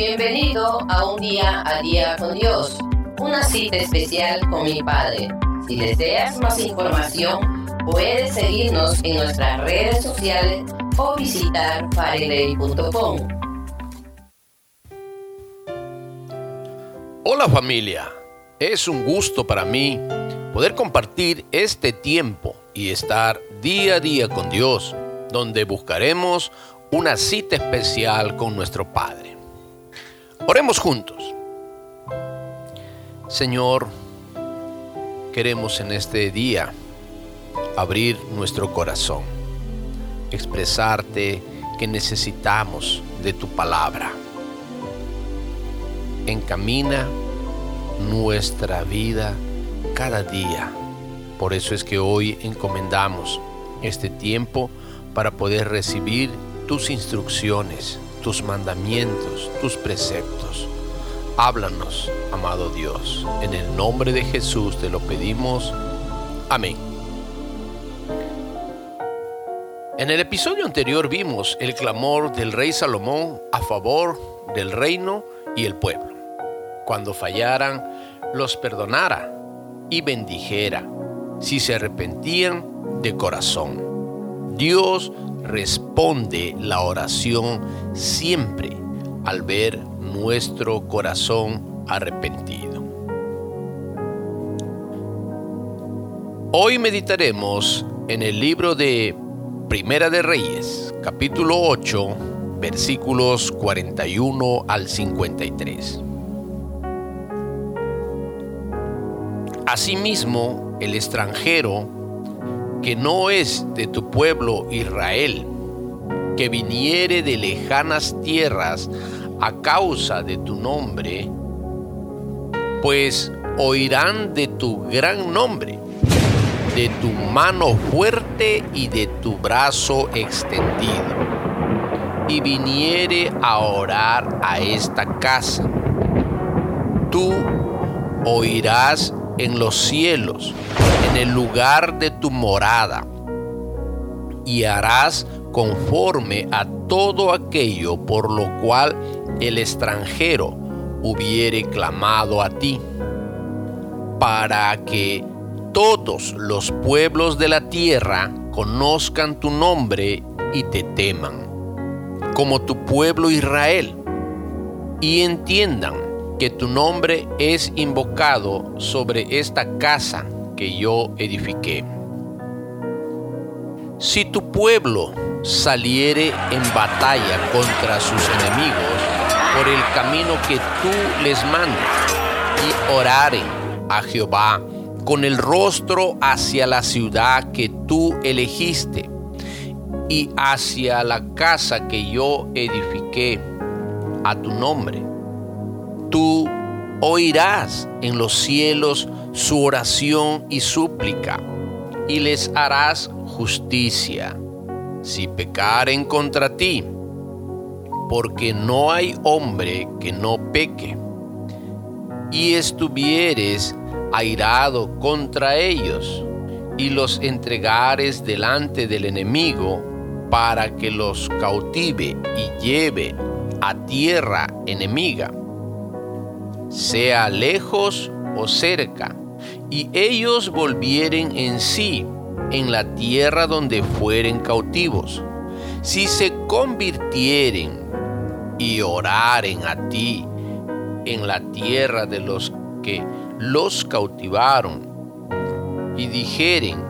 Bienvenido a un día a día con Dios, una cita especial con mi Padre. Si deseas más información, puedes seguirnos en nuestras redes sociales o visitar fareley.com. Hola familia, es un gusto para mí poder compartir este tiempo y estar día a día con Dios, donde buscaremos una cita especial con nuestro Padre. Oremos juntos. Señor, queremos en este día abrir nuestro corazón, expresarte que necesitamos de tu palabra. Encamina nuestra vida cada día. Por eso es que hoy encomendamos este tiempo para poder recibir tus instrucciones, tus mandamientos, tus preceptos. Háblanos, amado Dios. En el nombre de Jesús te lo pedimos. Amén. En el episodio anterior vimos el clamor del rey Salomón a favor del reino y el pueblo. Cuando fallaran, los perdonara y bendijera si se arrepentían de corazón. Dios responde la oración siempre al ver nuestro corazón arrepentido. Hoy meditaremos en el libro de Primera de Reyes, capítulo 8, versículos 41 al 53. Asimismo, el extranjero que no es de tu pueblo Israel, que viniere de lejanas tierras a causa de tu nombre, pues oirán de tu gran nombre, de tu mano fuerte y de tu brazo extendido, y viniere a orar a esta casa. Tú oirás en los cielos, en el lugar de tu morada, y harás conforme a todo aquello por lo cual el extranjero hubiere clamado a ti, para que todos los pueblos de la tierra conozcan tu nombre y te teman, como tu pueblo Israel, y entiendan que tu nombre es invocado sobre esta casa que yo edifiqué. Si tu pueblo saliere en batalla contra sus enemigos por el camino que tú les mandas y orare a Jehová con el rostro hacia la ciudad que tú elegiste y hacia la casa que yo edifiqué a tu nombre, tú oirás en los cielos su oración y súplica, y les harás justicia, si pecaren contra ti, porque no hay hombre que no peque, y estuvieres airado contra ellos, y los entregares delante del enemigo, para que los cautive y lleve a tierra enemiga sea lejos o cerca, y ellos volvieren en sí en la tierra donde fueren cautivos. Si se convirtieren y oraren a ti en la tierra de los que los cautivaron, y dijeren,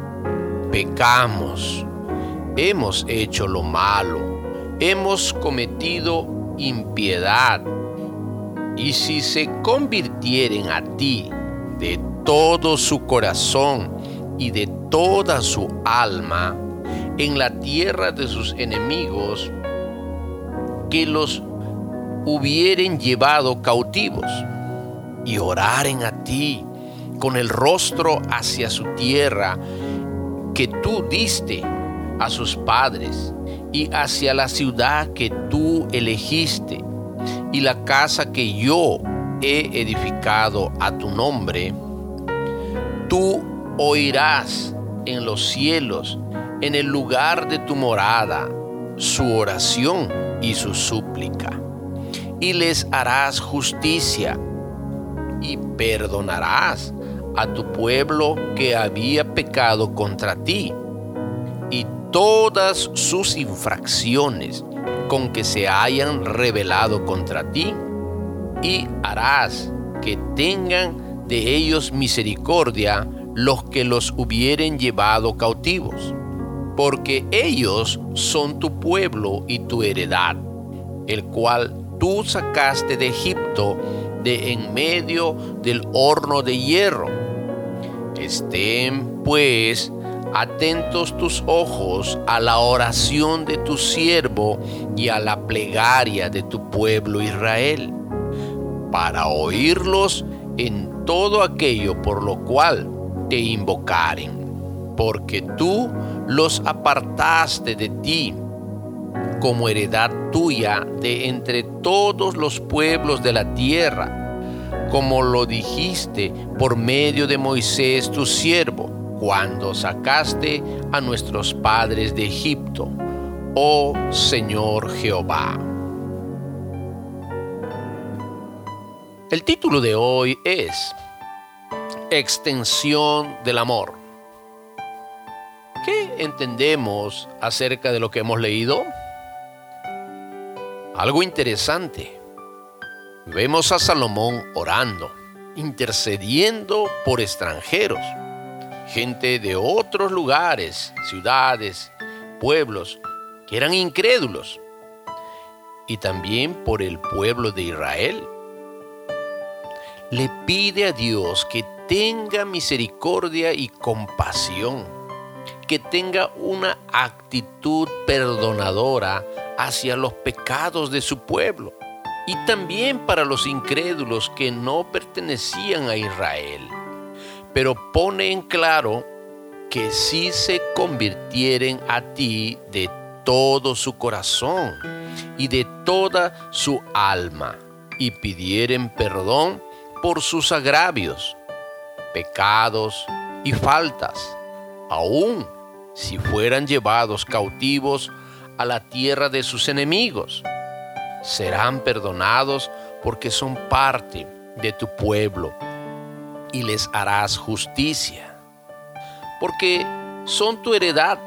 pecamos, hemos hecho lo malo, hemos cometido impiedad, y si se convirtieren a ti de todo su corazón y de toda su alma en la tierra de sus enemigos, que los hubieren llevado cautivos, y oraren a ti con el rostro hacia su tierra que tú diste a sus padres, y hacia la ciudad que tú elegiste, y la casa que yo he edificado a tu nombre, tú oirás en los cielos, en el lugar de tu morada, su oración y su súplica, y les harás justicia y perdonarás a tu pueblo que había pecado contra ti. Y todas sus infracciones con que se hayan rebelado contra ti y harás que tengan de ellos misericordia los que los hubieren llevado cautivos, porque ellos son tu pueblo y tu heredad, el cual tú sacaste de Egipto de en medio del horno de hierro. Estén pues atentos tus ojos a la oración de tu siervo y a la plegaria de tu pueblo Israel, para oírlos en todo aquello por lo cual te invocaren, porque tú los apartaste de ti como heredad tuya de entre todos los pueblos de la tierra, como lo dijiste por medio de Moisés tu siervo, cuando sacaste a nuestros padres de Egipto, oh Señor Jehová. El título de hoy es Extensión del Amor. ¿Qué entendemos acerca de lo que hemos leído? Algo interesante. Vemos a Salomón orando, intercediendo por extranjeros, gente de otros lugares, ciudades, pueblos, que eran incrédulos, y también por el pueblo de Israel. Le pide a Dios que tenga misericordia y compasión, que tenga una actitud perdonadora hacia los pecados de su pueblo y también para los incrédulos que no pertenecían a Israel. Pero pone en claro que si se convirtieren a ti de todo su corazón y de toda su alma y pidieren perdón por sus agravios, pecados y faltas, aun si fueran llevados cautivos a la tierra de sus enemigos. Serán perdonados porque son parte de tu pueblo y les harás justicia. Porque son tu heredad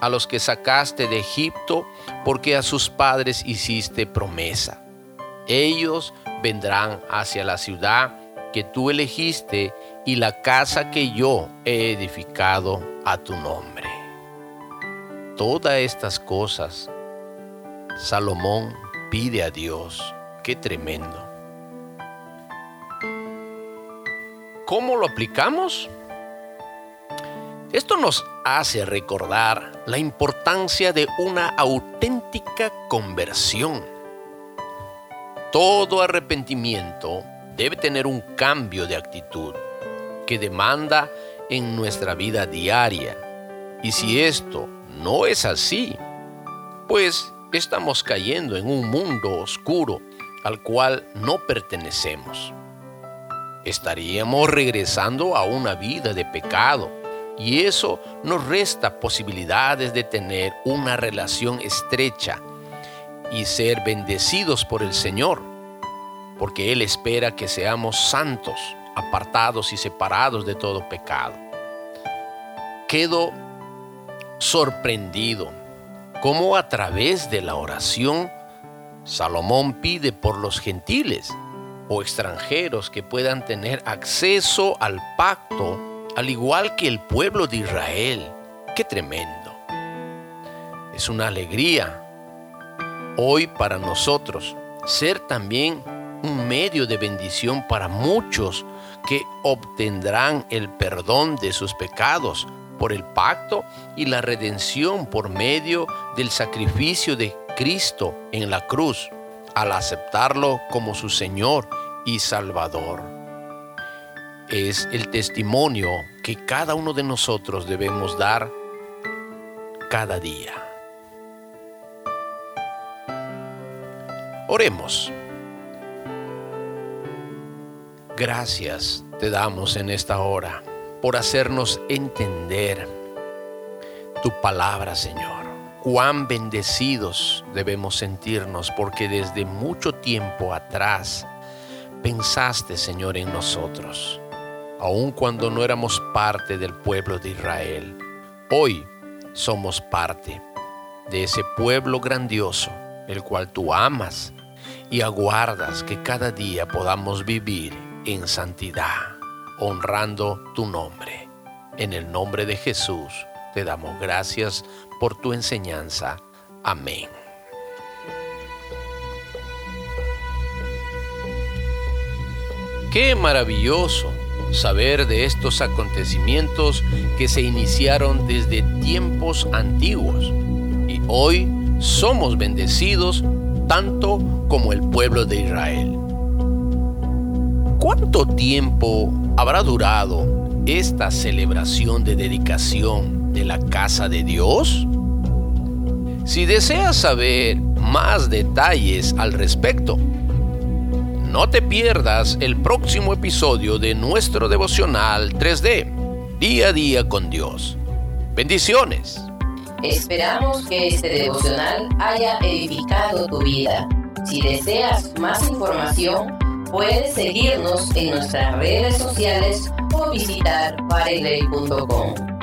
a los que sacaste de Egipto, porque a sus padres hiciste promesa. Ellos vendrán hacia la ciudad que tú elegiste y la casa que yo he edificado a tu nombre. Todas estas cosas Salomón pide a Dios. Qué tremendo. ¿Cómo lo aplicamos? Esto nos hace recordar la importancia de una auténtica conversión. Todo arrepentimiento debe tener un cambio de actitud que demanda en nuestra vida diaria. Y si esto no es así, pues estamos cayendo en un mundo oscuro al cual no pertenecemos. Estaríamos regresando a una vida de pecado y eso nos resta posibilidades de tener una relación estrecha y ser bendecidos por el Señor, porque Él espera que seamos santos, apartados y separados de todo pecado. Quedo sorprendido cómo a través de la oración Salomón pide por los gentiles o extranjeros que puedan tener acceso al pacto, al igual que el pueblo de Israel. ¡Qué tremendo! Es una alegría hoy para nosotros ser también un medio de bendición para muchos que obtendrán el perdón de sus pecados por el pacto y la redención por medio del sacrificio de Cristo en la cruz, al aceptarlo como su Señor y Salvador. Es el testimonio que cada uno de nosotros debemos dar cada día. Oremos. Gracias te damos en esta hora por hacernos entender tu palabra, Señor. Cuán bendecidos debemos sentirnos porque desde mucho tiempo atrás pensaste, Señor, en nosotros, aun cuando no éramos parte del pueblo de Israel. Hoy somos parte de ese pueblo grandioso, el cual tú amas y aguardas que cada día podamos vivir en santidad, honrando tu nombre. En el nombre de Jesús te damos gracias por tu enseñanza. Amén. Qué maravilloso saber de estos acontecimientos que se iniciaron desde tiempos antiguos y hoy somos bendecidos tanto como el pueblo de Israel. ¿Cuánto tiempo habrá durado esta celebración de dedicación de la casa de Dios? Si deseas saber más detalles al respecto, no te pierdas el próximo episodio de nuestro devocional 3D, día a día con Dios. Bendiciones. Esperamos que este devocional haya edificado tu vida. Si deseas más información, puedes seguirnos en nuestras redes sociales o visitar paregrey.com.